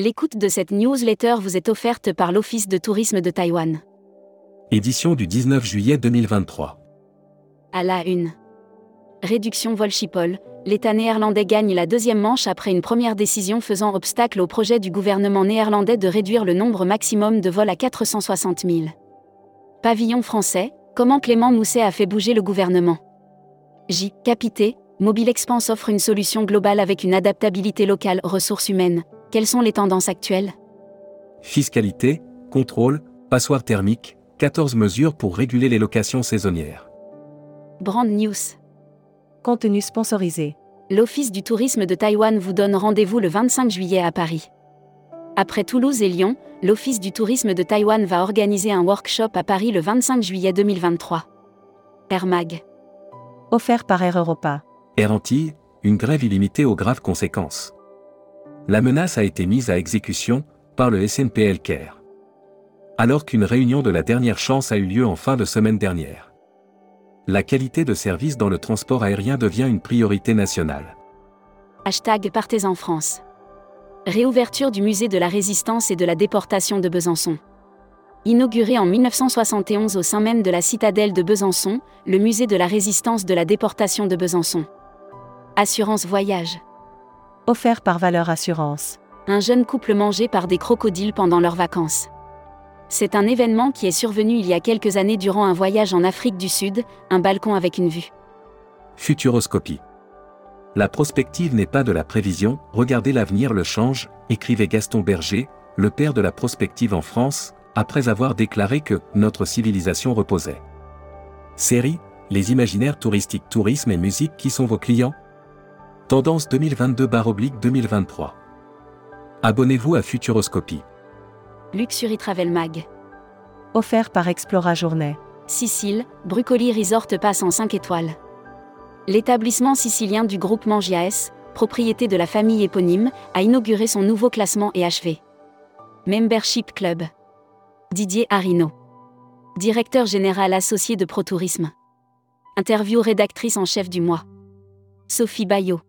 L'écoute de cette newsletter vous est offerte par l'Office de tourisme de Taïwan. Édition du 19 juillet 2023. À la une. Réduction vol Schiphol, l'État néerlandais gagne la deuxième manche après une première décision faisant obstacle au projet du gouvernement néerlandais de réduire le nombre maximum de vols à 460 000. Pavillon français, comment Clément Mousset a fait bouger le gouvernement? J. Capité, Mobile Expense offre une solution globale avec une adaptabilité locale, ressources humaines. Quelles sont les tendances actuelles? Fiscalité, contrôle, passoire thermique, 14 mesures pour réguler les locations saisonnières. Brand News. Contenu sponsorisé. L'Office du tourisme de Taïwan vous donne rendez-vous le 25 juillet à Paris. Après Toulouse et Lyon, l'Office du tourisme de Taïwan va organiser un workshop à Paris le 25 juillet 2023. Air Mag. Offert par Air Europa. Air Antilles, une grève illimitée aux graves conséquences. La menace a été mise à exécution par le SNPL CARE. Alors qu'une réunion de la dernière chance a eu lieu en fin de semaine dernière. La qualité de service dans le transport aérien devient une priorité nationale. Hashtag Partez en France. Réouverture du musée de la résistance et de la déportation de Besançon. Inauguré en 1971 au sein même de la citadelle de Besançon, le musée de la résistance de la déportation de Besançon. Assurance voyage. Offert par Valeur Assurance. Un jeune couple mangé par des crocodiles pendant leurs vacances. C'est un événement qui est survenu il y a quelques années durant un voyage en Afrique du Sud, un balcon avec une vue. Futuroscopie. La prospective n'est pas de la prévision, regardez l'avenir le change, écrivait Gaston Berger, le père de la prospective en France, après avoir déclaré que notre civilisation reposait. Série, les imaginaires touristiques tourisme et musique qui sont vos clients Tendance 2022-2023. Abonnez-vous à Futuroscopie. Luxury Travel Mag. Offert par Explora Journée. Sicile, Brucoli Resort passe en 5 étoiles. L'établissement sicilien du groupe Mangiaes, propriété de la famille éponyme, a inauguré son nouveau classement et achevé. Membership Club. Didier Arino. Directeur général associé de ProTourisme. Interview rédactrice en chef du mois. Sophie Bayot.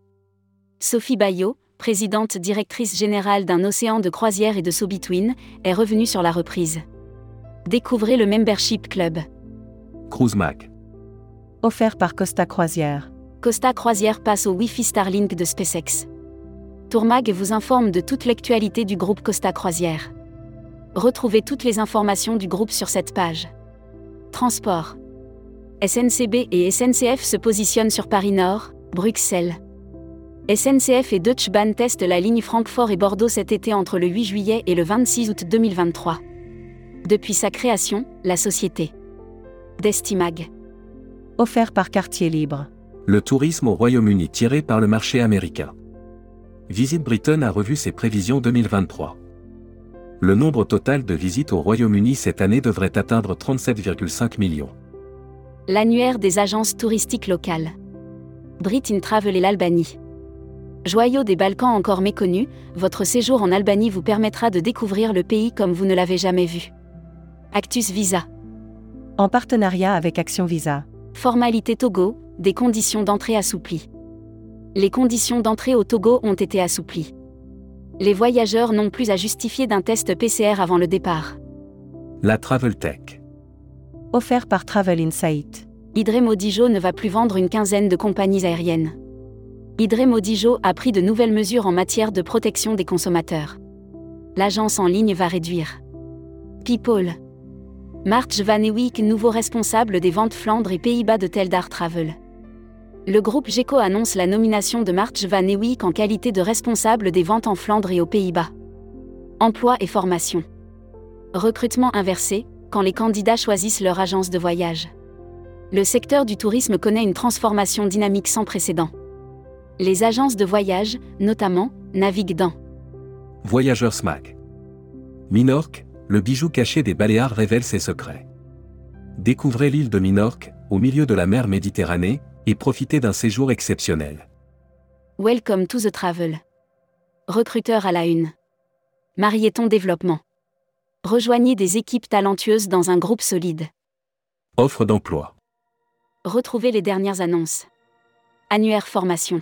Sophie Bayot, présidente directrice générale d'un océan de croisière et de So-Between, est revenue sur la reprise. Découvrez le Membership Club. Cruise Mac. Offert par Costa Croisière. Costa Croisière passe au Wi-Fi Starlink de SpaceX. Tourmag vous informe de toute l'actualité du groupe Costa Croisière. Retrouvez toutes les informations du groupe sur cette page. Transport. SNCB et SNCF se positionnent sur Paris Nord, Bruxelles. SNCF et Deutsche Bahn testent la ligne Francfort et Bordeaux cet été entre le 8 juillet et le 26 août 2023. Depuis sa création, la société Destimag. Offert par Quartier Libre. Le tourisme au Royaume-Uni tiré par le marché américain. Visite Britain a revu ses prévisions 2023. Le nombre total de visites au Royaume-Uni cette année devrait atteindre 37,5 millions. L'annuaire des agences touristiques locales. Brit in Travel et l'Albanie. Joyau des Balkans encore méconnu, votre séjour en Albanie vous permettra de découvrir le pays comme vous ne l'avez jamais vu. Actus Visa. En partenariat avec Action Visa. Formalité Togo, des conditions d'entrée assouplies. Les conditions d'entrée au Togo ont été assouplies. Les voyageurs n'ont plus à justifier d'un test PCR avant le départ. La Travel Tech. Offert par Travel Insight. Idré Modijo ne va plus vendre une quinzaine de compagnies aériennes. Idré Modijo a pris de nouvelles mesures en matière de protection des consommateurs. L'agence en ligne va réduire. People. March Van Ewijk, nouveau responsable des ventes Flandre et Pays-Bas de Teldar Travel. Le groupe GECO annonce la nomination de March Van Ewijk en qualité de responsable des ventes en Flandre et aux Pays-Bas. Emploi et formation. Recrutement inversé, quand les candidats choisissent leur agence de voyage. Le secteur du tourisme connaît une transformation dynamique sans précédent. Les agences de voyage, notamment, naviguent dans Voyageurs SMAC. Minorque, le bijou caché des Baléares révèle ses secrets. Découvrez l'île de Minorque, au milieu de la mer Méditerranée, et profitez d'un séjour exceptionnel. Welcome to the travel. Recruteur à la une. Marieton Développement. Rejoignez des équipes talentueuses dans un groupe solide. Offre d'emploi. Retrouvez les dernières annonces. Annuaire formation.